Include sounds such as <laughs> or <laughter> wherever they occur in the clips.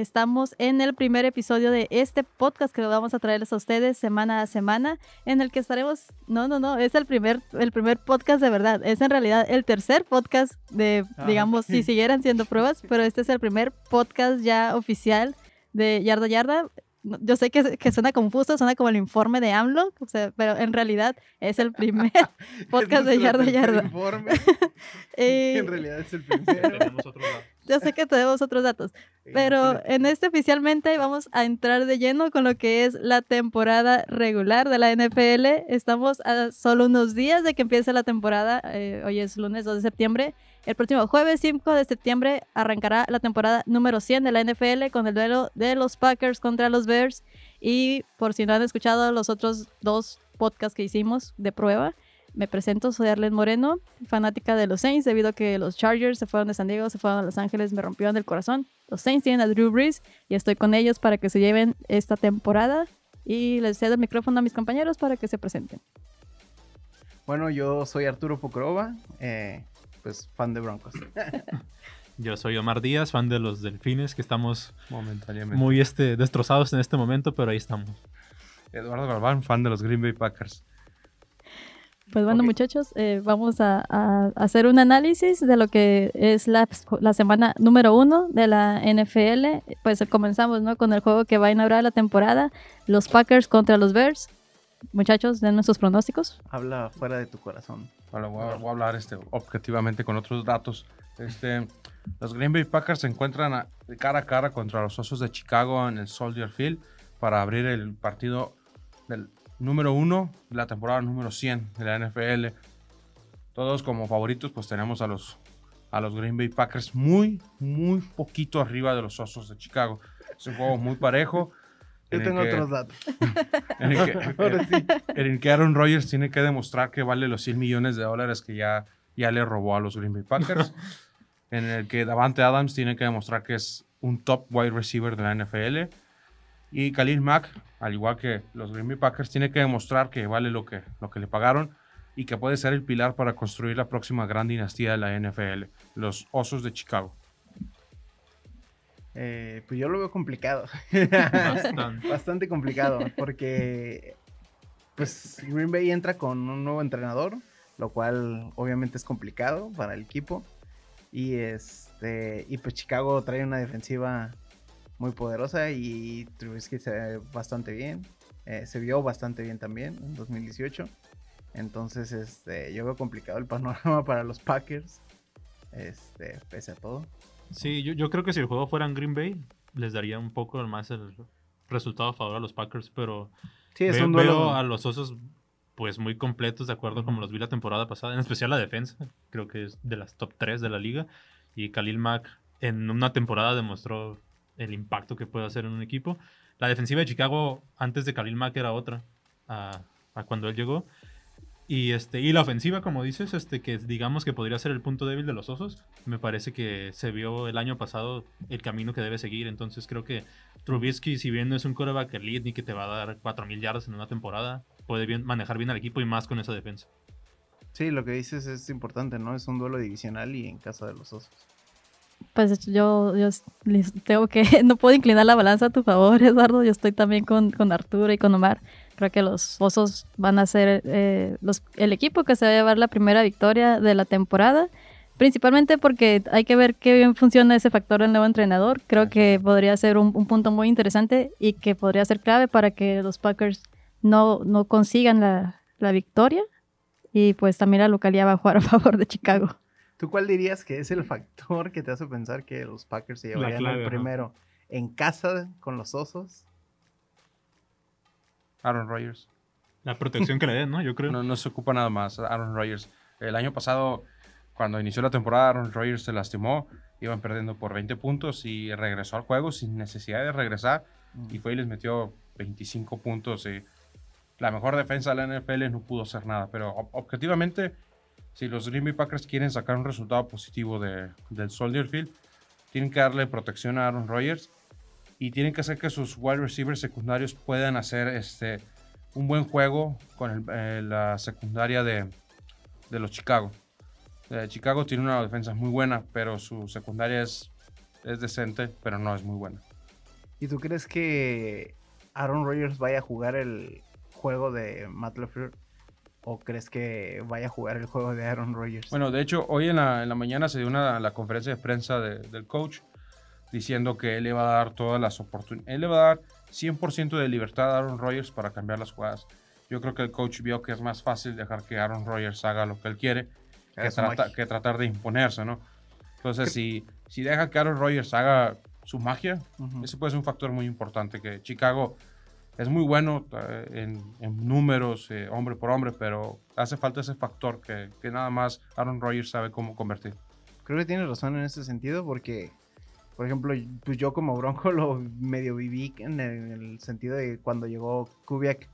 Estamos en el primer episodio de este podcast que lo vamos a traerles a ustedes semana a semana, en el que estaremos, no, no, no, es el primer, el primer podcast de verdad, es en realidad el tercer podcast de, Ah, digamos, si <laughs> siguieran siendo pruebas, pero este es el primer podcast ya oficial de Yarda a Yarda. Yo sé que, que suena confuso, suena como el informe de AMLO, o sea, pero en realidad es el primer <laughs> podcast de Yarda Yarda. informe, <laughs> Eh, en realidad es el primero. Tenemos otro lado. Yo sé que tenemos otros datos, pero en este oficialmente vamos a entrar de lleno con lo que es la temporada regular de la NFL. Estamos a solo unos días de que empiece la temporada. eh, hoy es lunes 2 de septiembre. El próximo jueves 5 de septiembre arrancará la temporada número 100 de la NFL con el duelo de los Packers contra los Bears. Y por si no han escuchado los otros dos podcasts que hicimos de prueba, me presento, soy Arlen Moreno, fanática de los Saints, debido a que los Chargers se fueron de San Diego, se fueron a Los Ángeles, me rompieron el corazón. Los Saints tienen a Drew Brees y estoy con ellos para que se lleven esta temporada. Y les cedo el micrófono a mis compañeros para que se presenten. Bueno, yo soy Arturo Pucrova, eh, pues fan de Broncos. <laughs> Yo soy Omar Díaz, fan de los Delfines, que estamos Momentáneamente. muy este, destrozados en este momento, pero ahí estamos. Eduardo Galván, fan de los Green Bay Packers. Pues bueno, muchachos, eh, vamos a, a hacer un análisis de lo que es la, la semana número uno de la NFL. Pues comenzamos ¿no? con el juego que va a inaugurar la temporada, los Packers contra los Bears. Muchachos, den nuestros pronósticos. Habla fuera de tu corazón. Ahora voy a, voy a hablar este, objetivamente con otros datos. Este, los Green Bay Packers se encuentran a- cara a cara contra los Osos de Chicago en el Soldier Field para abrir el partido del número uno de la temporada número 100 de la NFL. Todos como favoritos pues tenemos a los, a los Green Bay Packers muy, muy poquito arriba de los Osos de Chicago. Es un juego muy parejo. <laughs> Yo tengo que- otros datos. <laughs> en el, que, <laughs> Ahora sí. en el que Aaron Rodgers tiene que demostrar que vale los 100 millones de dólares que ya, ya le robó a los Green Bay Packers. en el que Davante Adams tiene que demostrar que es un top wide receiver de la NFL. Y Khalil Mack, al igual que los Green Bay Packers, tiene que demostrar que vale lo que, lo que le pagaron y que puede ser el pilar para construir la próxima gran dinastía de la NFL, los Osos de Chicago. Eh, pues yo lo veo complicado. Bastante. <laughs> Bastante complicado, porque pues Green Bay entra con un nuevo entrenador, lo cual obviamente es complicado para el equipo. Y este y pues Chicago trae una defensiva muy poderosa y Trubisky se ve bastante bien. eh, se vio bastante bien también en 2018. Entonces, este, yo veo complicado el panorama <laughs> para los Packers. Este, pese a todo. Sí, yo, yo creo que si el juego fuera en Green Bay, les daría un poco más el resultado a favor a los Packers, pero Sí, es veo, un duelo. veo a los Osos pues muy completos, de acuerdo como los vi la temporada pasada, en especial la defensa, creo que es de las top 3 de la liga, y Khalil Mack en una temporada demostró el impacto que puede hacer en un equipo. La defensiva de Chicago antes de Khalil Mack era otra, a, cuando él llegó. Y, este, y la ofensiva, como dices, este, que digamos que podría ser el punto débil de los osos, me parece que se vio el año pasado el camino que debe seguir. Entonces creo que Trubisky, si bien no es un coreback elite ni que te va a dar 4.000 yardas en una temporada, puede bien, manejar bien al equipo y más con esa defensa. Sí, lo que dices es importante, ¿no? Es un duelo divisional y en casa de los osos. Pues yo, yo les tengo que, <laughs> no puedo inclinar la balanza a tu favor, <laughs> Eduardo. Yo estoy también con, con Arturo y con Omar. Creo que los Osos van a ser eh, los, el equipo que se va a llevar la primera victoria de la temporada. Principalmente porque hay que ver qué bien funciona ese factor del nuevo entrenador. Creo que podría ser un, un punto muy interesante y que podría ser clave para que los Packers no, no consigan la, la victoria. Y pues también la localidad va a jugar a favor de Chicago. ¿Tú cuál dirías que es el factor que te hace pensar que los Packers se llevarían clave, el ajá. primero en casa con los osos? Aaron Rodgers. La protección que le den, ¿no? Yo creo. No, no se ocupa nada más Aaron Rodgers. El año pasado, cuando inició la temporada, Aaron Rodgers se lastimó. Iban perdiendo por 20 puntos y regresó al juego sin necesidad de regresar. Y fue y les metió 25 puntos. Y la mejor defensa de la NFL no pudo hacer nada. Pero ob- objetivamente, si los Green Bay Packers quieren sacar un resultado positivo de- del Soldier Field, tienen que darle protección a Aaron Rodgers y tienen que hacer que sus wide receivers secundarios puedan hacer este, un buen juego con el- eh, la secundaria de, de los Chicago. Eh, Chicago tiene una defensa muy buena, pero su secundaria es, es decente, pero no es muy buena. ¿Y tú crees que Aaron Rodgers vaya a jugar el juego de Matt LaFleur? ¿O crees que vaya a jugar el juego de Aaron Rodgers? Bueno, de hecho, hoy en la, en la mañana se dio una, la conferencia de prensa de- del coach diciendo que él le va a dar todas las oportunidades. Él le va a dar 100% de libertad a Aaron Rodgers para cambiar las jugadas. Yo creo que el coach vio que es más fácil dejar que Aaron Rodgers haga lo que él quiere que, trata- que tratar de imponerse, ¿no? Entonces, si, si deja que Aaron Rodgers haga su magia, ese puede ser un factor muy importante. Que Chicago es muy bueno eh, en, en números, eh, hombre por hombre, pero hace falta ese factor que, que nada más Aaron Rodgers sabe cómo convertir. Creo que tienes razón en ese sentido porque, por ejemplo, pues yo como Bronco <laughs> lo medio viví en el, en el sentido de cuando llegó Kubiak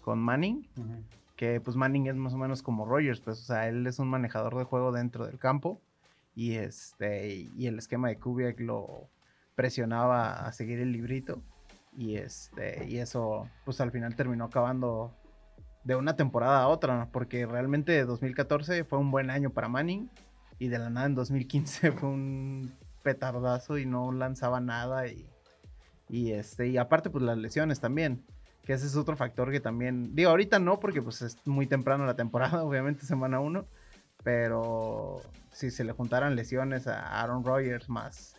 con Manning, que pues Manning es más o menos como Rogers, pues o sea, él es un manejador de juego dentro del campo y este y el esquema de Kubiak lo presionaba a seguir el librito y este y eso pues al final terminó acabando de una temporada a otra, porque realmente 2014 fue un buen año para Manning y de la nada en 2015 <laughs> fue un petardazo y no lanzaba nada y y este y aparte pues las lesiones también que ese es otro factor que también digo ahorita no porque pues es muy temprano la temporada <laughs> obviamente semana 1 pero si se le juntaran lesiones a Aaron Rodgers más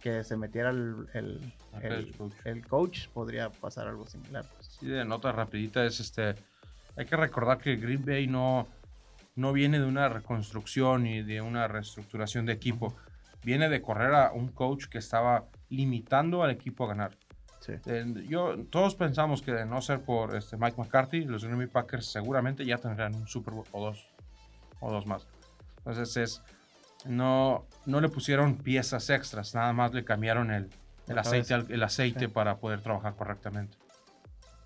que se metiera el, el, El el- coach. el coach podría pasar algo similar pues. Sí, de nota rapidita es este. Hay que recordar que Green Bay no, no viene de una reconstrucción y de una reestructuración de equipo. Viene de correr a un coach que estaba limitando al equipo a ganar. Sí. Eh, yo, todos pensamos que de no ser por este Mike McCarthy, los Green Bay Packers seguramente ya tendrían un Super Bowl o dos, o dos más. Entonces es, no, no le pusieron piezas extras, nada más le cambiaron el, el aceite, el aceite Sí. para poder trabajar correctamente.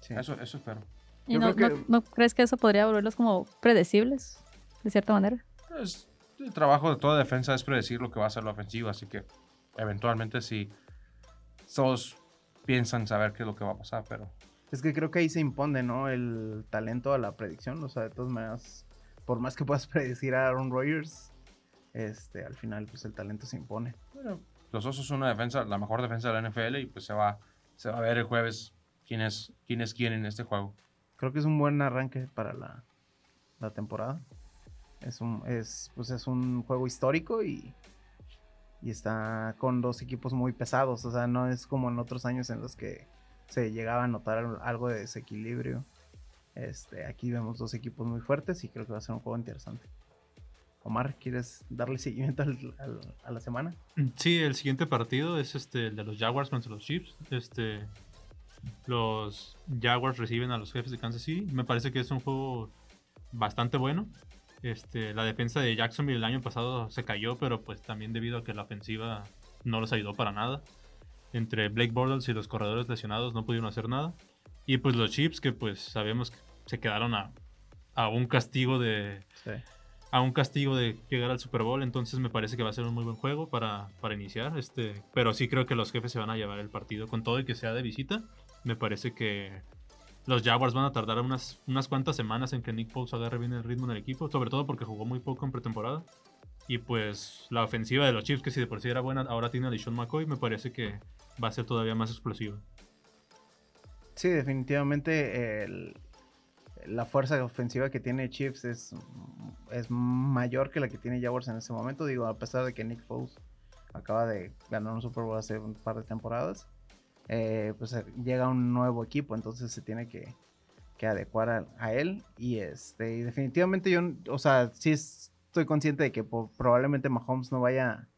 Sí. Eso, eso espero. ¿Y no, crees que eso podría volverlos como predecibles, de cierta manera? Pues, el trabajo de toda defensa es predecir lo que va a ser la ofensiva, así que eventualmente sí, todos piensan saber qué es lo que va a pasar, pero Es que creo que ahí se impone, ¿no? El talento a la predicción. O sea, de todas maneras, por más que puedas <laughs> predecir a Aaron Rodgers, este, al final, pues el talento se impone. los Osos son una defensa, la mejor defensa de la NFL y pues se va, se va a ver el jueves quién es quién, es quién en este juego. Creo que es un buen arranque para la, la temporada. Es un, es, pues es un juego histórico y, y está con dos equipos muy pesados. O sea, no es como en otros años en los que se llegaba a notar al- algo de desequilibrio. Este, aquí vemos dos equipos muy fuertes y creo que va a ser un juego interesante. Omar, ¿quieres darle <laughs> seguimiento al- al- a la semana? Sí, el siguiente partido es este el de los Jaguars contra los Chiefs. Este, los Jaguars reciben a los jefes de Kansas City. Me parece que es un juego bastante bueno. Este, la defensa de Jacksonville el año pasado se cayó, pero pues también debido a que la ofensiva no los ayudó para nada. Entre Blake Bortles y los corredores lesionados no pudieron hacer nada. Y pues los Chiefs que pues sabemos que se quedaron a, a un castigo de, Sí. A un castigo de llegar al Super Bowl, entonces me parece que va a ser un muy buen juego para, para iniciar. Este, pero sí creo que los jefes se van a llevar el partido con todo y que sea de visita. Me parece que los Jaguars van a tardar unas, unas cuantas semanas en que Nick Foles agarre bien el ritmo en el equipo, sobre todo porque jugó muy poco en pretemporada. Y pues la ofensiva de los Chiefs, que si de por sí era buena, ahora tiene a LeSean McCoy, me parece que va a ser todavía más explosiva. Sí, definitivamente el- la fuerza ofensiva que tiene Chiefs es, es mayor que la que tiene Jaguars en ese momento. Digo, a pesar de que Nick Foles acaba de ganar un Super Bowl hace un par de temporadas, eh, pues eh, llega un nuevo equipo, entonces se tiene que, que adecuar a, él. Y este, definitivamente yo, o sea, sí estoy consciente de que probablemente Mahomes no vaya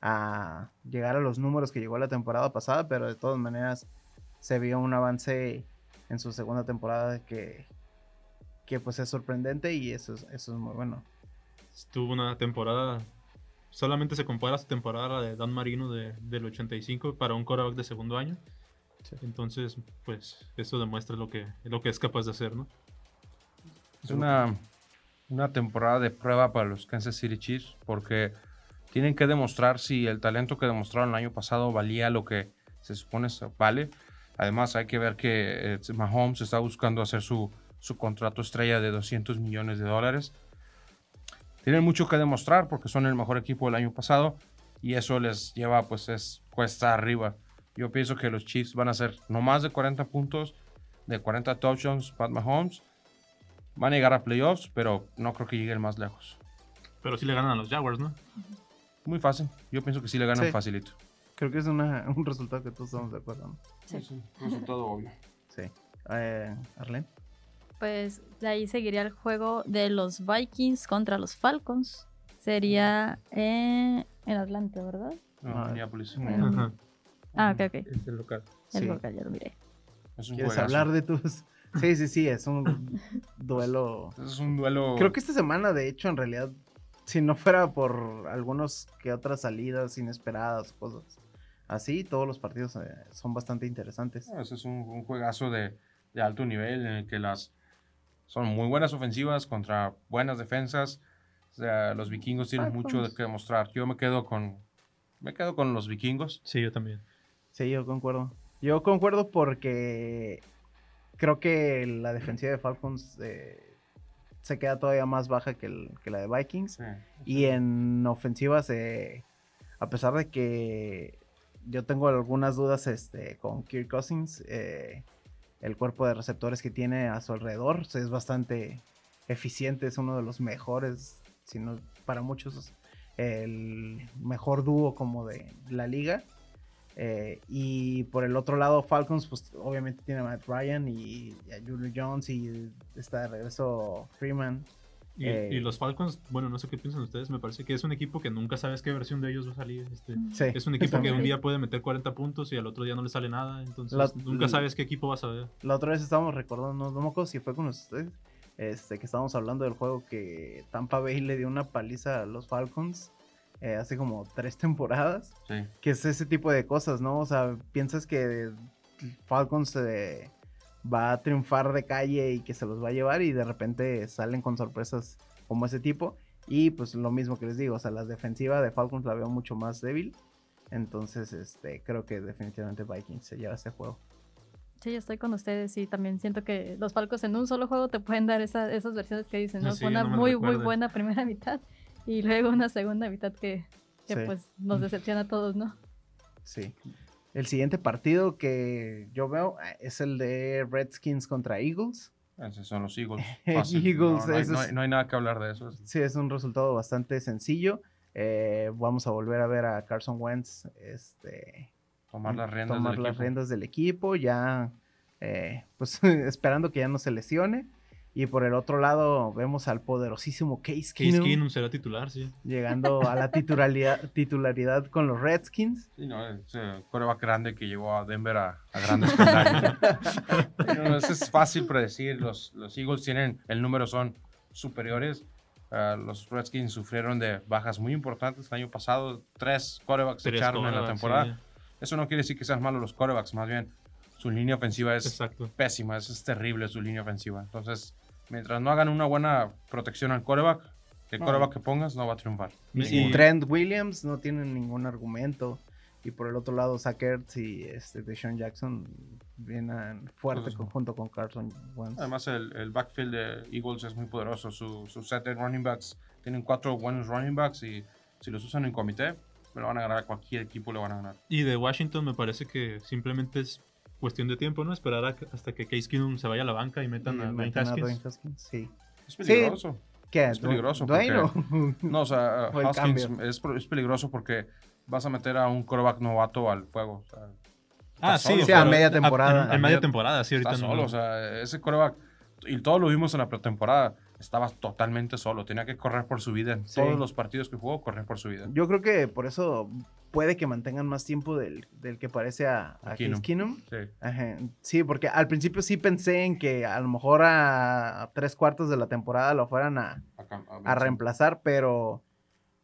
a llegar a los números que llegó la temporada pasada, pero de todas maneras se vio un avance en su segunda temporada que, que pues es sorprendente y eso es, eso es muy bueno. Tuvo una temporada. Solamente se compara su temporada a la de Dan Marino de- del 85 para un quarterback de segundo año. Sí. Entonces, pues, eso demuestra lo que, lo que es capaz de hacer, ¿no? Es una, una temporada de prueba para los Kansas City Chiefs porque tienen que demostrar si el talento que demostraron el año pasado valía lo que se supone vale. Además, hay que ver que eh, Mahomes está buscando hacer su, su contrato estrella de 200 millones de dólares. Tienen mucho que demostrar porque son el mejor equipo del año pasado y eso les lleva, pues, es cuesta arriba. Yo pienso que los Chiefs van a hacer no más de 40 puntos, de 40 touchdowns, Pat Mahomes. Van a llegar a playoffs, pero no creo que lleguen más lejos. Pero sí le ganan a los Jaguars, ¿no? Muy fácil. Yo pienso que sí le ganan Sí. facilito. Creo que es una- un resultado que todos estamos de acuerdo. ¿no? Sí. Un resultado obvio. Sí. Eh, Arlen. Pues de ahí seguiría el juego de los Vikings contra los Falcons. Sería eh, en Atlanta, ¿verdad? No, Ah, Minneapolis. no. Ah, ok, ok. Es el local. El Sí. local, ya lo miré. Es un ¿Quieres juegazo. hablar de tus...? <laughs> Sí, sí, sí, es un <laughs> duelo... Es un duelo. Creo que esta semana, de hecho, en realidad, si no fuera por algunos que otras salidas inesperadas, cosas así, todos los partidos eh, son bastante interesantes. No, ese es un, un juegazo de, de alto nivel en el que las son muy buenas ofensivas contra buenas defensas. O sea, los vikingos tienen mucho de que demostrar. Yo me quedo con me quedo con los vikingos. Sí, yo también. Sí, yo concuerdo. Yo concuerdo porque creo que la defensiva de Falcons eh, se queda todavía más baja que, el- que la de Vikings. Y en ofensivas, eh, a pesar de que yo tengo algunas dudas este, con Kirk Cousins, eh, el cuerpo de receptores que tiene a su alrededor es bastante eficiente, es uno de los mejores, si no para muchos el mejor dúo como de la liga. Eh, y por el otro lado, Falcons, pues obviamente tiene a Matt Ryan y a Julio Jones y está de regreso Freeman. Y, Eh, y los Falcons, bueno, no sé qué piensan ustedes, me parece que es un equipo que nunca sabes qué versión de ellos va a salir. Este, Sí, es un equipo que un día puede meter 40 puntos y al otro día no le sale nada, entonces La- nunca sabes qué equipo vas a ver. La otra vez estábamos recordando, no, no me acuerdo si fue con ustedes, este, que estábamos hablando del juego que Tampa Bay le dio una paliza a los Falcons eh, hace como tres temporadas, Sí. que es ese tipo de cosas, ¿no? O sea, piensas que Falcons eh, va a triunfar de calle y que se los va a llevar y de repente salen con sorpresas como ese tipo. Y pues lo mismo que les digo, o sea, la defensiva de Falcons la veo mucho más débil. Entonces, este, creo que definitivamente Vikings se lleva ese juego. Sí, yo estoy con ustedes y también siento que los Falcons en un solo juego te pueden dar esa- esas versiones que dicen, ¿no? Sí, una no muy, muy buena primera <laughs> mitad y luego una segunda mitad que, que Sí. pues nos decepciona a todos, ¿no? Sí. El siguiente partido que yo veo eh, es el de Redskins contra Eagles. Esos son los Eagles. <laughs> Eagles, no, no hay, esos- no hay- no hay nada que hablar de eso. Sí, es un resultado bastante sencillo. Eh, vamos a volver a ver a Carson Wentz este, Tomar las riendas tomar del las equipo. riendas del equipo, ya eh, pues <laughs> esperando que ya no se lesione. Y por el otro lado vemos al poderosísimo Case Case Keenum Keenum será titular, sí. llegando a la <laughs> titularidad, titularidad con los Redskins. Sí, no, ese coreback grande que llegó a Denver a, a grandes <laughs> ¿no? Eso es fácil predecir. Los, los Eagles tienen, el número son superiores. Ah, los Redskins sufrieron de bajas muy importantes el año pasado. Tres corebacks se Tres echaron en la quarterbacks, temporada. sí. Eso no quiere decir que sean malos los corebacks, más bien su línea ofensiva es Exacto. pésima, es, es terrible su línea ofensiva. Entonces, mientras no hagan una buena protección al coreback, el No. coreback que pongas no va a triunfar. Y-. Trent Williams no tienen ningún argumento. Y por el otro lado, Zach Ertz y este, Deshaun Jackson vienen fuerte Pues, con- junto con Carson Wentz. Además, el, el backfield de Eagles es muy poderoso. Su, su set de running backs tienen cuatro buenos running backs y si los usan en comité, me lo van a ganar a cualquier equipo, le van a ganar. Y de Washington me parece que simplemente es cuestión de tiempo, ¿no? Esperar a hasta que Case Keenum se vaya a la banca y Y metan meten a Haskins. Dwayne Haskins, Sí. Es peligroso. ¿Qué? Es peligroso ¿Dwayne o- <laughs> No, o sea, <laughs> O Haskins es, es peligroso porque vas a meter a un coreback novato al juego. o sea, Ah, sí, solo, Sí, a media temporada. En, A en media media- temporada, sí, ahorita está no. solo. O sea, ese coreback, y todos lo vimos en la pretemporada, estaba totalmente solo. Tenía que correr por su vida. En Sí. todos los partidos que jugó, correr por su vida. Yo creo que por eso puede que mantengan más tiempo del, del que parece a, a Keenum. Keenum. Sí. Ajá, Sí, porque al principio sí pensé en que a lo mejor a, a tres cuartos de la temporada lo fueran a, a reemplazar, pero,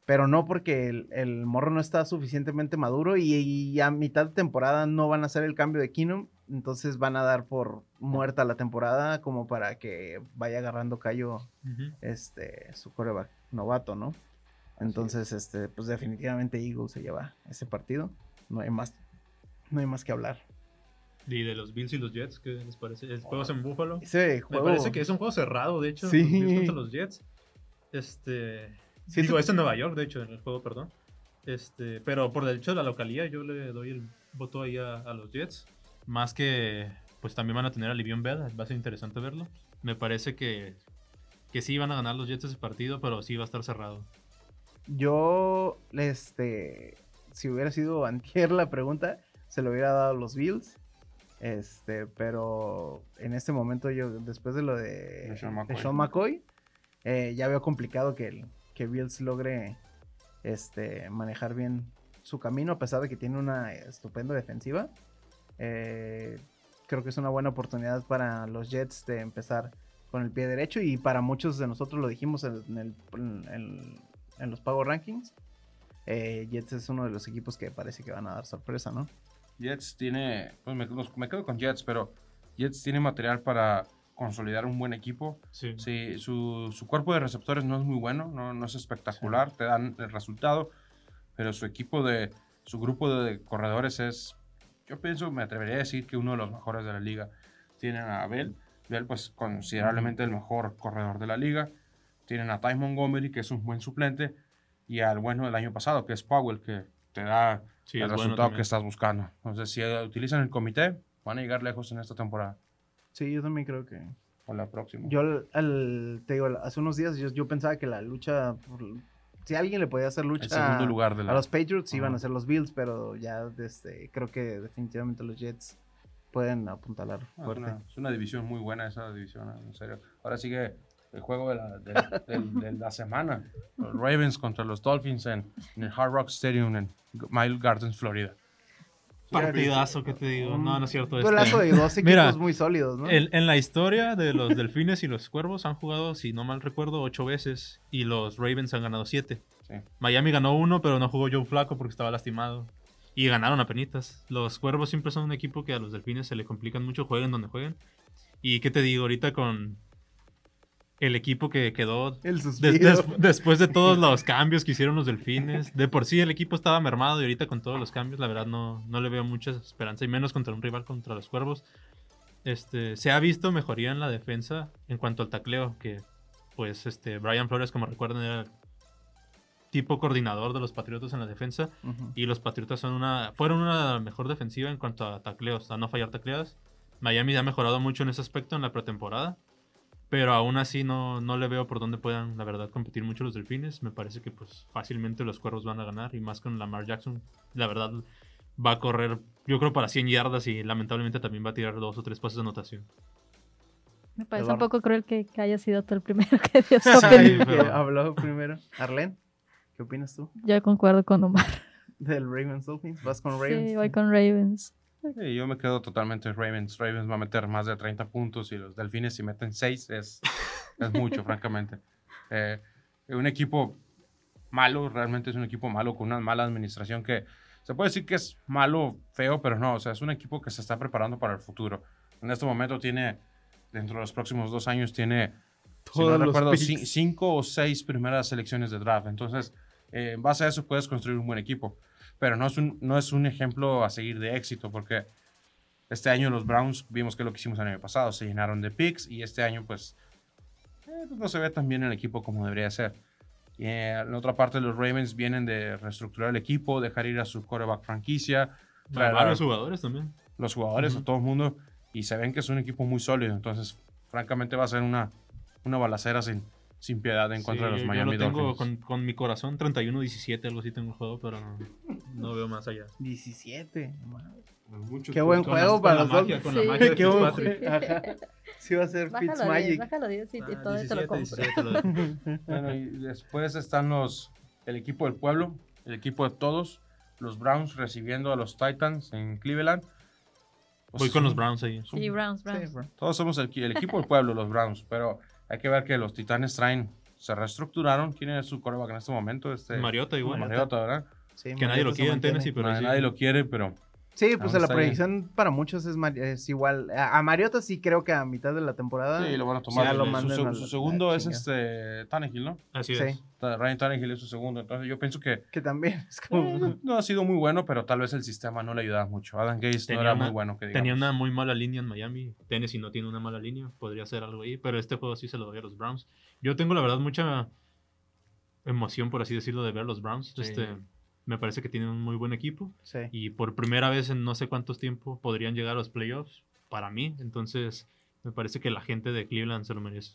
pero no porque el, el morro no está suficientemente maduro y, y a mitad de temporada no van a hacer el cambio de Keenum entonces van a dar por muerta la temporada como para que vaya agarrando callo este su coreback novato, ¿no? Entonces, este, pues definitivamente Eagles se lleva ese partido. No hay más, no hay más que hablar. Y de los Bills y los Jets, ¿qué les parece? ¿El juego es en Buffalo? Ese Me juego. parece que es un juego cerrado, de hecho. Sí. los Bills contra los Jets. Este. Siento digo, es en Nueva York, de hecho, en el juego, perdón. Este, pero por el hecho de la localidad, yo le doy el voto ahí a, a los Jets. Más que, pues también van a tener a Livion Bell, va a ser interesante verlo. Me parece que, que sí van a ganar los Jets ese partido, pero sí va a estar cerrado. Yo, este, si hubiera sido antier la pregunta, se lo hubiera dado a los Bills. Este, pero en este momento yo, después de lo de, De Sean de McCoy. Sean McCoy, eh, ya veo complicado que, el, que Bills logre este, manejar bien su camino, a pesar de que tiene una estupenda defensiva. Eh, creo que es una buena oportunidad para los Jets de empezar con el pie derecho y para muchos de nosotros lo dijimos en, en el- en- en- en los Power Rankings. eh, Jets es uno de los equipos que parece que van a dar sorpresa, ¿no? Jets tiene, pues me, los- me quedo con Jets, pero Jets tiene material para consolidar un buen equipo. Sí. Sí, su, su cuerpo de receptores no es muy bueno, no, no es espectacular, te dan el resultado, pero su equipo de, su grupo de corredores es, yo pienso, me atrevería a decir que uno de los mejores de la liga. Tienen a Bell, Bell pues considerablemente el mejor corredor de la liga. Tienen a Ty Montgomery, que es un buen suplente, y al bueno del año pasado, que es Powell, que te da Sí, el es bueno resultado también. que estás buscando. Entonces, si utilizan el comité, van a llegar lejos en esta temporada Sí, yo también creo que... o la próxima. Yo, al- al- te digo, hace unos días yo, yo pensaba que la lucha... por- si alguien le podía hacer lucha el segundo lugar de la... a los Patriots, iban a ser los Bills, pero ya este, creo que definitivamente los Jets pueden apuntalar Ah, Es fuerte. una, es una división muy buena esa división, en serio. Ahora sigue el juego de la, de, de la semana. Los Ravens contra los Dolphins en, en el Hard Rock Stadium en Mile Gardens, Florida. Partidazo, ¿qué te digo? No, no es cierto. Un este- de dos equipos Mira, muy sólidos, ¿no? El- en la historia de los delfines y los cuervos han jugado, si no mal recuerdo, ocho veces. Y los Ravens han ganado siete. Sí. Miami ganó uno, pero no jugó Joe Flaco porque estaba lastimado. Y ganaron a penitas. Los cuervos siempre son un equipo que a los delfines se le complican mucho, jueguen donde jueguen. Y qué te digo, ahorita con el equipo que quedó des- des- después de todos <laughs> los cambios que hicieron los delfines. De por sí el equipo estaba mermado y ahorita con todos los cambios, la verdad no, no le veo mucha esperanza. Y menos contra un rival contra los cuervos. Este, se ha visto mejoría en la defensa en cuanto al tacleo, que pues este Brian Flores, como recuerdan, era el tipo coordinador de los Patriotas en la defensa. Y los Patriotas son una, fueron una mejor defensiva en cuanto a tacleos, a no fallar tacleadas. Miami ha mejorado mucho en ese aspecto en la pretemporada. Pero aún así no, no le veo por dónde puedan, la verdad, competir mucho los delfines. Me parece que pues fácilmente los cuervos van a ganar. Y más con Lamar Jackson. La verdad va a correr, yo creo, para 100 yardas y lamentablemente también va a tirar dos o tres pases de anotación. Me parece Eduardo. un poco cruel que, que haya sido tú el primero que dio <laughs> su Sí, opinión. Que pero- habló primero. Arlen, ¿qué opinas tú Yo concuerdo con Omar. del Ravens Dolphins? ¿Vas con Ravens? Sí, voy con Ravens. Yo me quedo totalmente en Ravens. Ravens va a meter más de 30 puntos y los Delfines si meten 6 es, es mucho, francamente. <laughs> Eh, un equipo malo, realmente es un equipo malo con una mala administración que se puede decir que es malo, feo, pero no, o sea, es un equipo que se está preparando para el futuro. En este momento tiene, dentro de los próximos dos años, tiene, si no Todos recuerdo, cinco o seis primeras selecciones de draft. Entonces, eh, en base a eso puedes construir un buen equipo pero no es un, no es un ejemplo a seguir de éxito porque este año los Browns vimos que lo que hicimos el año pasado, se llenaron de picks y este año pues, eh, pues no se ve tan bien el equipo como debería ser. Y eh, en la otra parte los Ravens vienen de reestructurar el equipo, dejar ir a su quarterback franquicia, traer a Varios jugadores también. los jugadores, a todo el mundo y se ven que es un equipo muy sólido, entonces francamente va a ser una, una balacera sin, sin piedad en contra de Sí, los Miami yo lo tengo Dolphins. con, con mi corazón 31-17, algo así tengo el juego, pero no, no veo más allá. 17. madre. Muchos Qué buen juego para con los la magia, Dolphins. con la Sí. magia de Qué buen. Ajá. Sí va a ser Bájalo a 10, Fitzmagic. bájalo a 10 y, y Ah, todo te lo 17, compro. 17 lo dejo. <laughs> Bueno, y después están los, el equipo del pueblo, el equipo de todos, los Browns recibiendo a los Titans en Cleveland. Pues Voy es con un- los Browns ahí. Sí, Browns, Sí, Browns. bro. Todos somos el, el equipo del pueblo, los Browns, pero hay que ver que los Titanes traen, se reestructuraron. ¿Quién es su coreback en este momento? Este, Mariota igual. Mariota, ¿verdad? Sí, Que nadie lo quiere en. Tennessee, pero nadie, sí. nadie lo quiere, pero Sí, pues la proyección para muchos es, igual. A, a Mariota sí creo que a mitad de la temporada. Sí, lo van a tomar. ya lo su, su- a segundo es chingada. este Tannehill, ¿no? Así Sí. es. Ryan Tannehill es su segundo. Entonces yo pienso que Que también <laughs> es eh, como. no, no ha sido muy bueno, pero tal vez el sistema no le ayudaba mucho. Adam Gaze no Tenía era una- muy bueno. Que digamos. Tenía una muy mala línea en Miami. Tennessee no tiene una mala línea. Podría ser algo ahí. Pero este juego sí se lo doy a los Browns. Yo tengo, la verdad, mucha emoción, por así decirlo, de ver los Browns. Sí. Este, me parece que tienen un muy buen equipo. Sí. Y por primera vez en no sé cuántos tiempos podrían llegar a los playoffs. Para mí. Entonces, me parece que la gente de Cleveland se lo merece.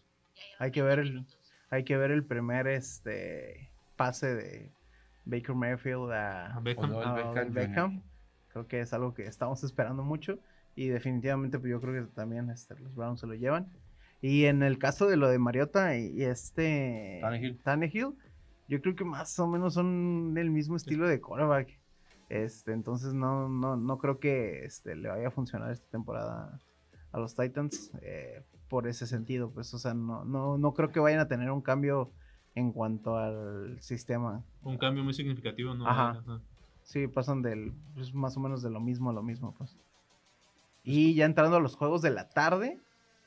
Hay que ver el, hay que ver el primer este pase de Baker Mayfield a, A Beckham. A. Beckham. Creo que es algo que estamos esperando mucho. Y definitivamente, pues yo creo que también este, los Browns se lo llevan. Y en el caso de lo de Mariota y, y este Tannehill. Tannehill, yo creo que más o menos son del mismo estilo de quarterback. Este, entonces no, no, no creo que este, le vaya a funcionar esta temporada a los Titans eh, por ese sentido. Pues, o sea, no, no, no creo que vayan a tener un cambio en cuanto al sistema. Un cambio muy significativo, ¿no? Ajá. Ajá. Sí, pasan del, pues, más o menos de lo mismo a lo mismo, pues. Y ya entrando a los juegos de la tarde,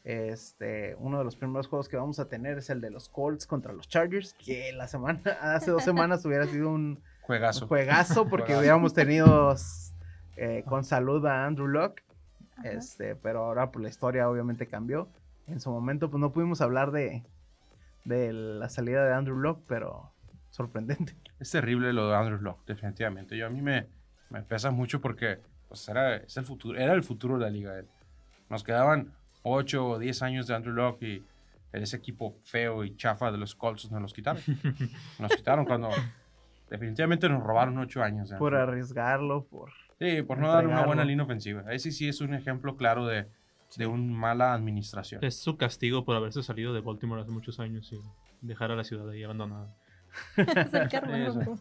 este, uno de los primeros juegos que vamos a tener es el de los Colts contra los Chargers, que la semana, <laughs> hace dos semanas hubiera sido un, Juegazo. un juegazo porque Juegazo. hubiéramos tenido eh, con salud a Andrew Locke, Ajá. este, pero ahora pues la historia obviamente cambió. En su momento pues no pudimos hablar de, de la salida de Andrew Locke, pero sorprendente. Es terrible lo de Andrew Locke, definitivamente. Yo a mí me, me pesa mucho porque pues, era, es el futuro, era el futuro de la liga. él. Nos quedaban 8 o 10 años de Andrew Locke y ese equipo feo y chafa de los Colts nos los quitaron. <laughs> Nos quitaron cuando definitivamente nos robaron 8 años. de Por arriesgarlo, por... Sí, por no dar una buena línea ofensiva. Ese sí es un ejemplo claro de, de una mala administración. Es su castigo por haberse salido de Baltimore hace muchos años y dejar a la ciudad ahí abandonada. Es el karma,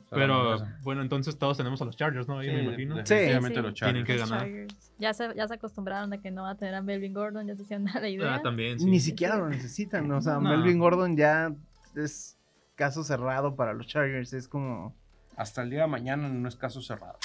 Pero bueno, entonces todos tenemos a los Chargers, ¿no? Ahí Sí, me imagino. definitivamente Sí. los Tienen Chargers. que ganar. Chargers. Ya se, ya se acostumbraron a que no va a tener a Melvin Gordon, ya se hicieron a la idea. Ah, también, sí. Ni siquiera lo necesitan, o sea, No. Melvin Gordon ya es caso cerrado para los Chargers, es como... Hasta el día de mañana no es caso cerrado.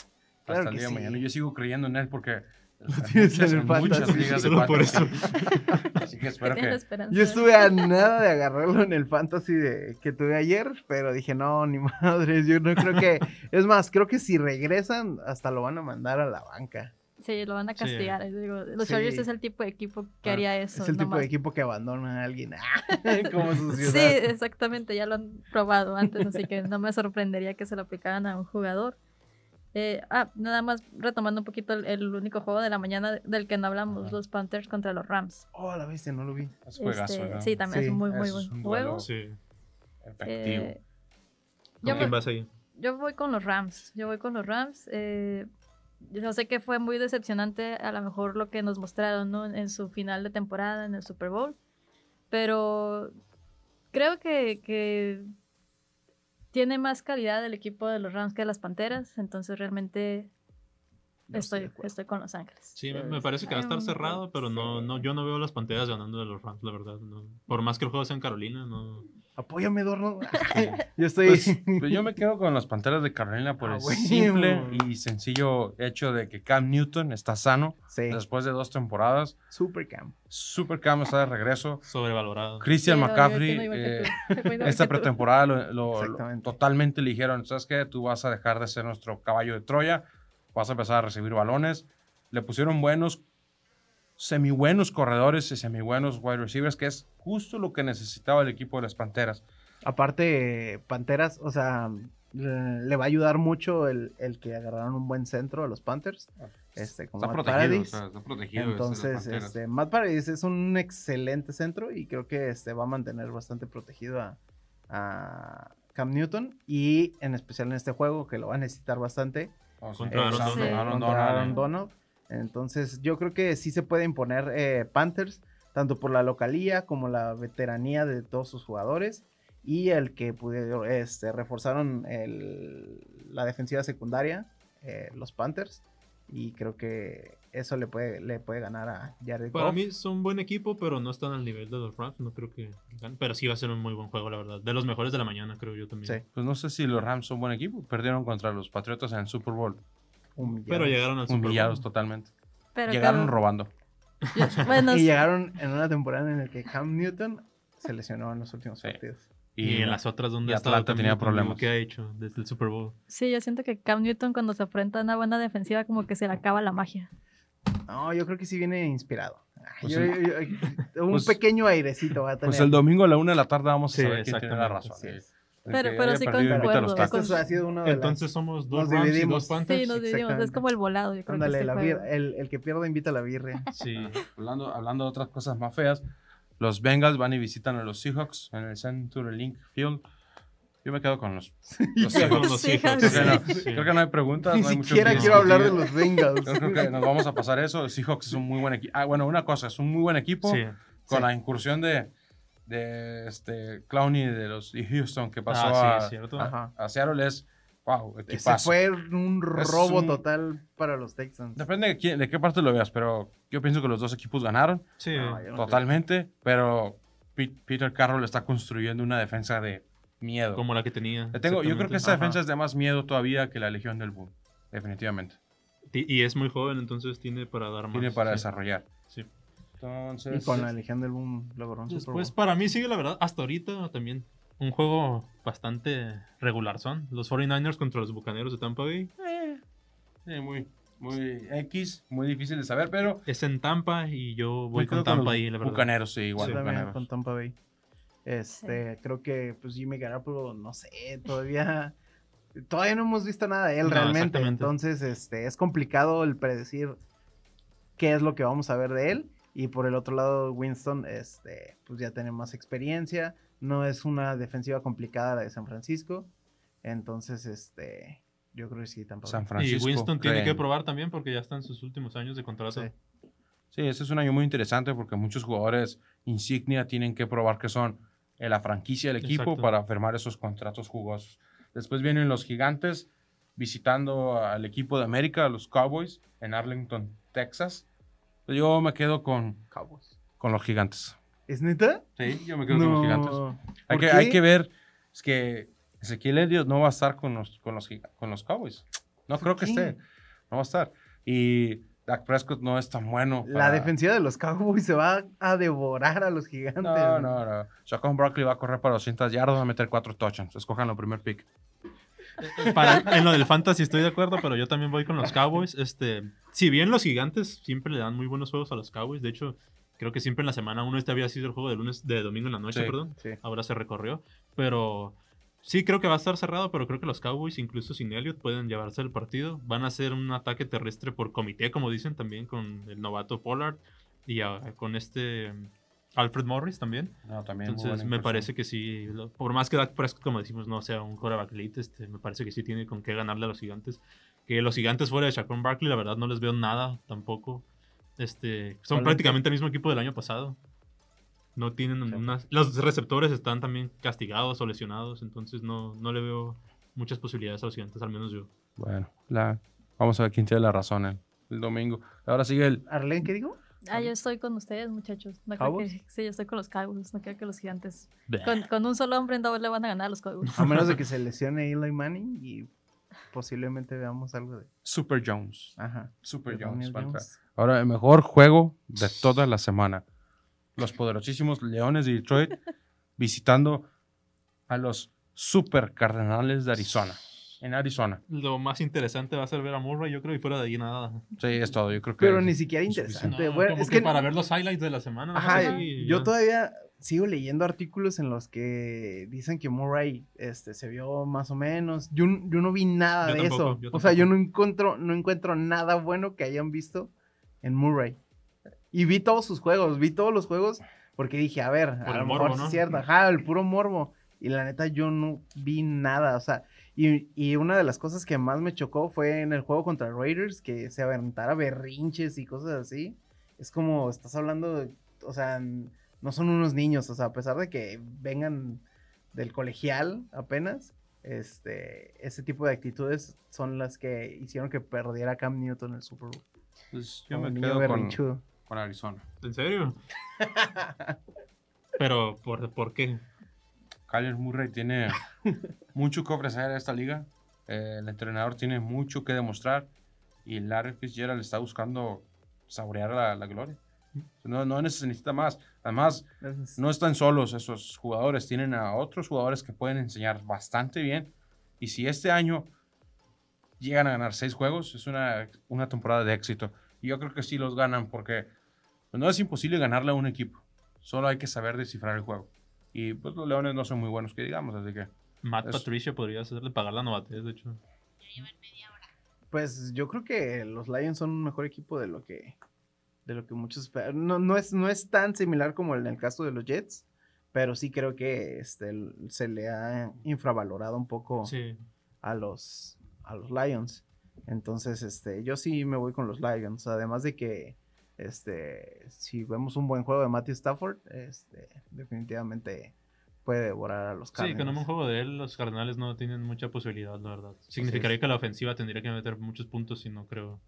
Claro Hasta el día de mañana. Yo sigo creyendo en él porque <laughs> en tienes en el muchas fantasy. ligas de Solo por eso. <laughs> Así que espero que esperanza. Yo estuve a nada de agarrarlo en el fantasy de, que tuve ayer, pero dije, no, ni <laughs> madres, yo no creo que... Es más, creo que si regresan, hasta lo van a mandar a la banca. Sí, lo van a Sí. castigar. yo digo, los Sí. Chargers es el tipo de equipo que Ah, haría eso. es el tipo de equipo que abandona a alguien, como su Sí, ciudad. exactamente, ya lo han probado antes, así que no me sorprendería que se lo aplicaran a un jugador. Eh, ah, nada más retomando un poquito el, el único juego de la mañana del que no hablamos, Ajá. los Panthers contra los Rams. Oh, la bestia, no lo vi. es juegazo. Este, sí, también Sí, es un muy, muy es buen un juego. Sí. Efectivo. Eh, ¿Con yo, quién vas ahí? yo voy con los Rams, yo voy con los Rams. eh, yo sé que fue muy decepcionante a lo mejor lo que nos mostraron ¿no? en, en su final de temporada, en el Super Bowl, pero creo que, que tiene más calidad el equipo de los Rams que las Panteras, entonces realmente No estoy estoy, con Los Ángeles. Sí, me, me parece que va a estar cerrado, pero no, no, yo no veo las panteras ganando de los Rams, la verdad. no. Por más que el juego sea en Carolina, no. Apóyame, Dorno. <laughs> <laughs> yo estoy... Pues, <laughs> pues yo me quedo con las Panteras de Carolina por Ah, el huevo. simple y sencillo hecho de que Cam Newton está sano sí, después de dos temporadas. Super Cam. Super Cam está de regreso. Sobrevalorado. Christian Sí, no, McCaffrey que eh, esta pretemporada lo, lo- lo- totalmente le dijeron, ¿sabes qué? Tú vas a dejar de ser nuestro caballo de Troya, vas a empezar a recibir balones. Le pusieron buenos, semi buenos corredores y semi buenos wide receivers, que es justo lo que necesitaba el equipo de las Panteras. Aparte, Panteras, o sea, le, va a ayudar mucho el, el que agarraron un buen centro a los Panthers. Este, como Está Matt protegido, Paradis. o sea, está protegido. este, Entonces, este, Matt Paradis es un excelente centro y creo que este, va a mantener bastante protegido a, a Cam Newton y en especial en este juego que lo va a necesitar bastante. O sea, Contra Aaron Donald. Aaron contra Donald, Aaron. Donald. Entonces, yo creo que sí se puede imponer eh, Panthers, tanto por la localía como la veteranía de todos sus jugadores y el que pudieron, este, reforzaron el- la defensiva secundaria, eh, los Panthers. Y creo que eso le puede, le puede ganar a Jared Para Goff. mí son un buen equipo, pero no están al nivel de los Rams. No creo que ganen, Pero sí va a ser un muy buen juego, la verdad. De los mejores de la mañana, creo yo también. Sí. Pues no sé si los Rams son buen equipo. Perdieron contra los Patriotas en el Super Bowl. Humillados. Pero llegaron al Super Bowl. Humillados totalmente. Pero Llegaron claro, robando. yo- <laughs> bueno, Y llegaron en una temporada en la que Cam Newton se lesionó en los últimos Sí. partidos. Y, en las otras donde Atlanta tenía Newton, problemas. ¿Qué ha hecho desde el Super Bowl? sí, yo siento que Cam Newton cuando se enfrenta a una buena defensiva como que se le acaba la magia. No, yo creo que sí viene inspirado. Ay, Pues yo- sí. yo- yo- un Pues- pequeño airecito va a tener. Pues el domingo a la una de la tarde vamos a Sí, saber quién tiene la razón. sí. Pero- pero sí concuerdo, los con- ha sido uno de las- Entonces somos dos nos Rams y dividimos. dos Panthers. Sí, nos dividimos. Es como el volado, yo creo Ándale, que este la juego. birra- el, el que pierda invita a la birria. Sí. Hablando, hablando de otras cosas más feas, los Bengals van y visitan a los Seahawks en el Century Link Field. Yo me quedo con los, <laughs> los Sí, Seahawks. Creo que, no, Sí. creo que no hay preguntas. Ni no hay siquiera quiero hablar de los Bengals. Yo creo que nos vamos a pasar eso. Los Seahawks es un muy buen equipo. Ah, bueno, una cosa, es un muy buen equipo. Sí. Con Sí. la incursión de, de este Clowney de los de Houston que pasó Ah, sí, a. Ajá. a Seattle es wow, Ese equipazo. fue un robo un- total para los Texans. Depende de, quién- de qué parte lo veas, pero yo pienso que los dos equipos ganaron Sí. No, yo no totalmente, pero Pe- Peter Carroll está construyendo una defensa de miedo. Como la que tenía. Le tengo, yo creo que esta exactamente. defensa es de más miedo todavía que la Legión del Boom, definitivamente. Y es muy joven, entonces tiene para dar más. Tiene para sí. desarrollar. Sí. Entonces, Y con la Legión del Boom Después, Bowl. para mí sigue la verdad, hasta ahorita también un juego bastante regular son. Los 49ers contra los Bucaneros de Tampa Bay. sí, muy, muy X, muy difícil de saber, pero Es en Tampa y yo voy con Tampa ahí, la verdad. Bucaneros, sí, igual, también Bucaneros. con Tampa Bay. Este, creo que pues Jimmy Garoppolo, no sé, todavía todavía no hemos visto nada de él No, realmente, entonces este es complicado el predecir qué es lo que vamos a ver de él y por el otro lado Winston este pues ya tiene más experiencia, no es una defensiva complicada la de San Francisco. Entonces, este yo creo que sí Tampa San. Francisco. y Winston tiene que probar también porque ya está en sus últimos años de contrato. Sí. Sí, este es un año muy interesante porque muchos jugadores insignia tienen que probar que son en la franquicia del equipo Exacto. para firmar esos contratos jugosos. Después vienen los gigantes visitando al equipo de América, los Cowboys, en Arlington, Texas. Yo me quedo con, Cowboys. con los gigantes. ¿Es neta? Sí, yo me quedo con los gigantes. Hay ¿Por que, hay que ver, es que Ezequiel Elliott no va a estar con los, con los, con los Cowboys. No creo que esté. No va a estar. Y Dak Prescott no es tan bueno. La defensiva de los Cowboys se va a devorar a los gigantes. No, no, no. Shaquan Barkley va a correr para 200 yardas, va a meter 4 touchdowns. Escojan el primer pick. Para- en lo del fantasy estoy de acuerdo, pero yo también voy con los Cowboys. Este, si bien los gigantes siempre le dan muy buenos juegos a los Cowboys, de hecho, creo que siempre en la semana uno este había sido el juego de lunes, de domingo en la noche, Sí. perdón. Sí. Ahora se recorrió, pero sí creo que va a estar cerrado, pero creo que los Cowboys, incluso sin Elliott, pueden llevarse el partido. Van a hacer un ataque terrestre por comité, como dicen también, con el novato Pollard y ah, con este mm, Alfred Morris también. No, también Entonces me parece que sí, por más que Dak Prescott, como decimos, no sea un quarterback elite, este, me parece que sí tiene con qué ganarle a los gigantes. Que los gigantes fuera de Shaquan Barkley, la verdad no les veo nada tampoco. Este, son prácticamente el mismo equipo del año pasado. No tienen Sí. unas... Los receptores están también castigados o lesionados, entonces no, no le veo muchas posibilidades a los gigantes, al menos yo. Bueno, la... vamos a ver quién tiene la razón el, el domingo. Ahora sigue el. ¿Arlen qué digo? Ah, yo estoy con ustedes, muchachos. No creo que, sí, yo estoy con los Cowboys. No creo que los gigantes. Con, con un solo hombre en doble le van a ganar a los Cowboys. A menos de que <laughs> se lesione Eli Manning y posiblemente veamos algo de. Super Jones. Ajá. Super Jones. Jones. Ahora, el mejor juego de toda la semana. Los poderosísimos Leones de Detroit <laughs> visitando a los Super Cardenales de Arizona. En Arizona. Lo más interesante va a ser ver a Murray, yo creo, y fuera de ahí nada. Sí, es todo. Yo creo que. Pero ni siquiera es interesante. No, bueno, como es que, que para ver los highlights de la semana. Ajá, no sé si yo ya. todavía sigo leyendo artículos en los que dicen que Murray este, se vio más o menos. Yo, yo no vi nada Yo de tampoco, eso. yo o sea, yo no encuentro, no encuentro nada bueno que hayan visto en Murray. Y vi todos sus juegos, vi todos los juegos porque dije, a ver, Por a lo mejor ¿no? es cierto. Ajá, el puro morbo. Y la neta, yo no vi nada. O sea, y, y una de las cosas que más me chocó fue en el juego contra Raiders, que se aventara berrinches y cosas así. Es como, estás hablando, de- o sea, no son unos niños, o sea, a pesar de que vengan del colegial apenas, este, ese tipo de actitudes son las que hicieron que perdiera Cam Newton el Super Bowl. Pues yo Como me quedo con, con Arizona. ¿En serio? <laughs> Pero, ¿por, ¿por qué? Kyler Murray tiene mucho que ofrecer a esta liga. Eh, el entrenador tiene mucho que demostrar. y Larry Fitzgerald está buscando saborear la, la gloria. No, no necesita más. Además, no están solos esos jugadores, tienen a otros jugadores que pueden enseñar bastante bien. Y si este año llegan a ganar seis juegos, es una, una temporada de éxito. Y yo creo que sí los ganan porque pues, no es imposible ganarle a un equipo. Solo hay que saber descifrar el juego. Y pues los Leones no son muy buenos, que digamos, así que... Matt Es- Patricia podría hacerle pagar la novatez, de hecho. Pues yo creo que los Lions son un mejor equipo de lo que de lo que muchos esperan. No, no, es, no es tan similar como en el caso de los Jets, pero sí creo que este, se le ha infravalorado un poco Sí. a los a los Lions. Entonces, este, yo sí me voy con los Lions. Además de que este, si vemos un buen juego de Matthew Stafford, este, definitivamente puede devorar a los Sí, con un Cardinals. buen juego de él, los Cardenales no tienen mucha posibilidad, la verdad. Significaría que la ofensiva tendría que meter muchos puntos y no creo.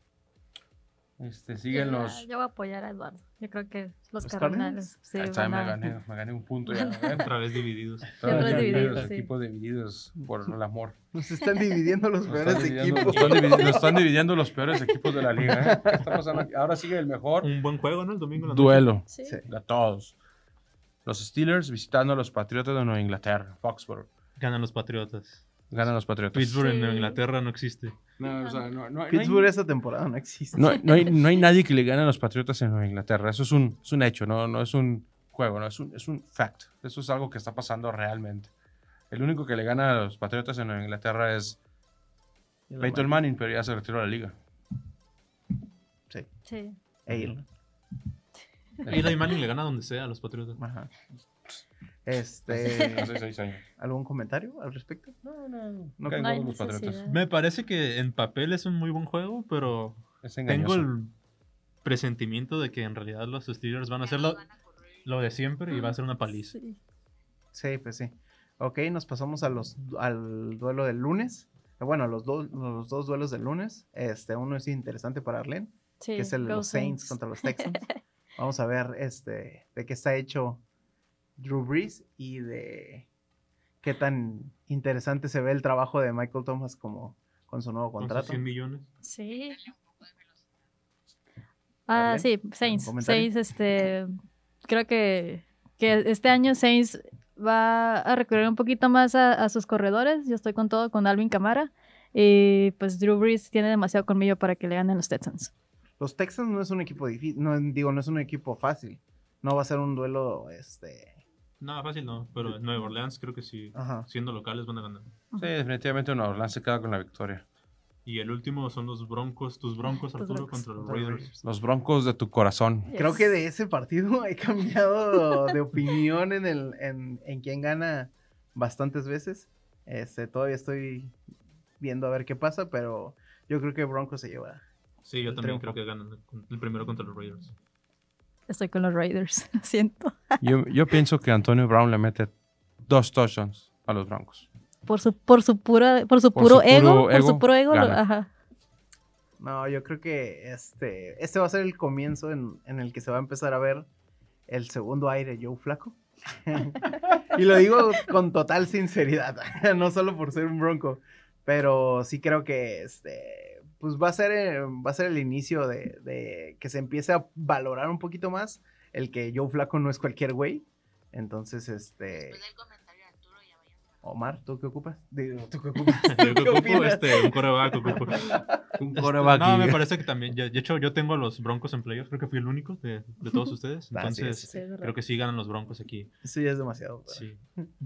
Este, siguen Yo- los... Yo voy a apoyar a Eduardo. Yo creo que los, ¿Los Cardinals. Cardinals? sí, Ahí está, van me, a- gané, me gané un punto ya. <laughs> Otra vez divididos. Todos vez divididos, los sí. equipos divididos por el amor. Nos están dividiendo los Nos peores dividiendo, equipos. nos están dividi- nos están dividiendo los peores equipos de la liga. ¿eh? Ahora sigue el mejor Un buen juego, ¿no? El domingo la duelo Sí. Sí. de todos. Los Steelers visitando a los Patriotas de Nueva Inglaterra, Foxborough. Ganan los Patriotas. Ganan los Patriotas. Pittsburgh en Sí. Nueva Inglaterra no existe. No, o sea, no, no- no hay- Pittsburgh esta temporada no existe. no, no hay, no hay nadie que le gane a los Patriotas en Nueva Inglaterra. Eso es un, es un hecho, no, no es un juego, no es un, es un fact. Eso es algo que está pasando realmente. El único que le gana a los Patriotas en Nueva Inglaterra es Peyton Manning, pero ya se retiró de la liga. Sí. Sí. Eyl. Eli Manning le gana donde sea a los Patriotas. Ajá. Hace Este, <laughs> seis años. ¿algún comentario al respecto? No, no, No no. caen No hay gordos los Patriotas. necesidad. Me parece que en papel es un muy buen juego, pero Es tengo el presentimiento de que en realidad los Steelers van a hacer lo, lo de siempre y va a ser una paliza. Sí. Sí, pues sí. Ok, nos pasamos a los, al duelo del lunes. Bueno, los, dos los dos duelos del lunes. Este, uno es interesante para Arlen, Sí, que es el de los Saints contra los Texans. <laughs> Vamos a ver este, de qué está hecho Drew Brees y de qué tan interesante se ve el trabajo de Michael Thomas como con su nuevo contrato. 100 millones. Sí. Ah, sí, Saints. Saints, este. Creo que, que este año Saints va a recurrir un poquito más a, a sus corredores. Yo estoy con todo con Alvin Camara. Y pues Drew Brees tiene demasiado colmillo para que le ganen los Texans. Los Texans no es un equipo difícil, no, digo, no es un equipo fácil. No va a ser un duelo, este... No, fácil no, pero en Nueva Orleans creo que sí, Ajá. siendo locales van a ganar. Sí, definitivamente Nueva Orleans se queda con la victoria. Y el último son los Broncos, tus Broncos, Arturo, Broncos. contra los Raiders. Los broncos de tu corazón. Creo que de ese partido <laughs> he cambiado de opinión en, el, en, en quién gana bastantes veces. Este, todavía estoy viendo a ver qué pasa, pero yo creo que Broncos se lleva. Sí, yo también triunfo. creo que ganan el primero contra los Raiders. Estoy con los Raiders, <laughs> lo siento. Yo, yo pienso que Antonio Brown le mete dos touchdowns a los broncos. Por su, por su pura, por su Por puro su ego, por su puro ego, lo- ajá. No, yo creo que este, este va a ser el comienzo en, en el que se va a empezar a ver el segundo aire Joe Flaco. <laughs> y lo digo con total sinceridad, <laughs> no solo por ser un bronco, pero sí creo que este, pues va a ser, eh, va a ser el inicio de, que se empiece a valorar un poquito más el que Joe Flaco no es cualquier güey. Entonces, este... Omar, ¿tú qué ocupas? ¿tú qué ocupas? <laughs> Yo ¿Qué ocupo este, un coreback, ocupo. <laughs> Un Este, coreback no, me parece que también. ya- De hecho, yo tengo a los Broncos en playoffs. Creo que fui el único de, de todos <laughs> ustedes. Ah, sí, Entonces, sí, Sí, creo que sí ganan los Broncos aquí. Ya es demasiado. pero- Sí.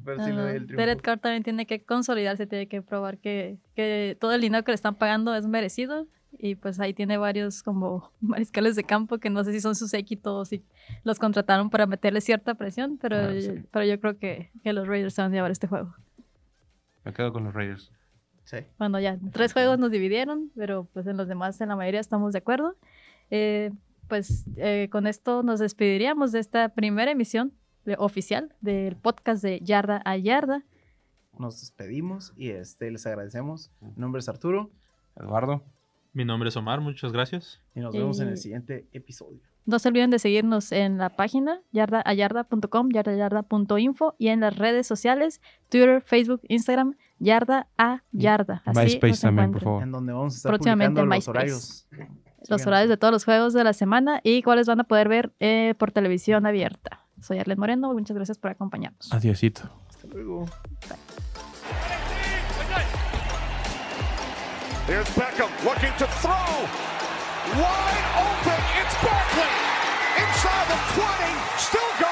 Pero sí Ajá. el triunfo. Derek Carr también tiene que consolidarse, tiene que probar que, que todo el dinero que le están pagando es merecido. Y pues ahí tiene varios como mariscales de campo que no sé si son sus séquitos o si los contrataron para meterle cierta presión, pero, Ah, sí. pero yo creo que, que los Raiders se van a llevar este juego. Me quedo con los Raiders. Sí. Bueno, ya, tres juegos nos dividieron, pero pues en los demás, en la mayoría, estamos de acuerdo. Eh, pues eh, con esto nos despediríamos de esta primera emisión de- oficial del podcast de Yarda a Yarda. nos despedimos y este, les agradecemos. Mi nombre es Arturo Eduardo. Mi nombre es Omar, muchas gracias. y nos vemos en el siguiente episodio. No se olviden de seguirnos en la página yardaayarda.com, yardayarda.info y en las redes sociales, Twitter, Facebook, Instagram, yarda a yarda. Así MySpace también, por favor. En donde vamos a estar Próximamente en los MySpace. horarios. Los horarios de todos los juegos de la semana y cuáles van a poder ver eh, por televisión abierta. Soy Arlet Moreno, muchas gracias por acompañarnos. Adiosito. Hasta luego. Here's Beckham looking to throw. Wide open. It's Barkley. Inside the 20. Still going.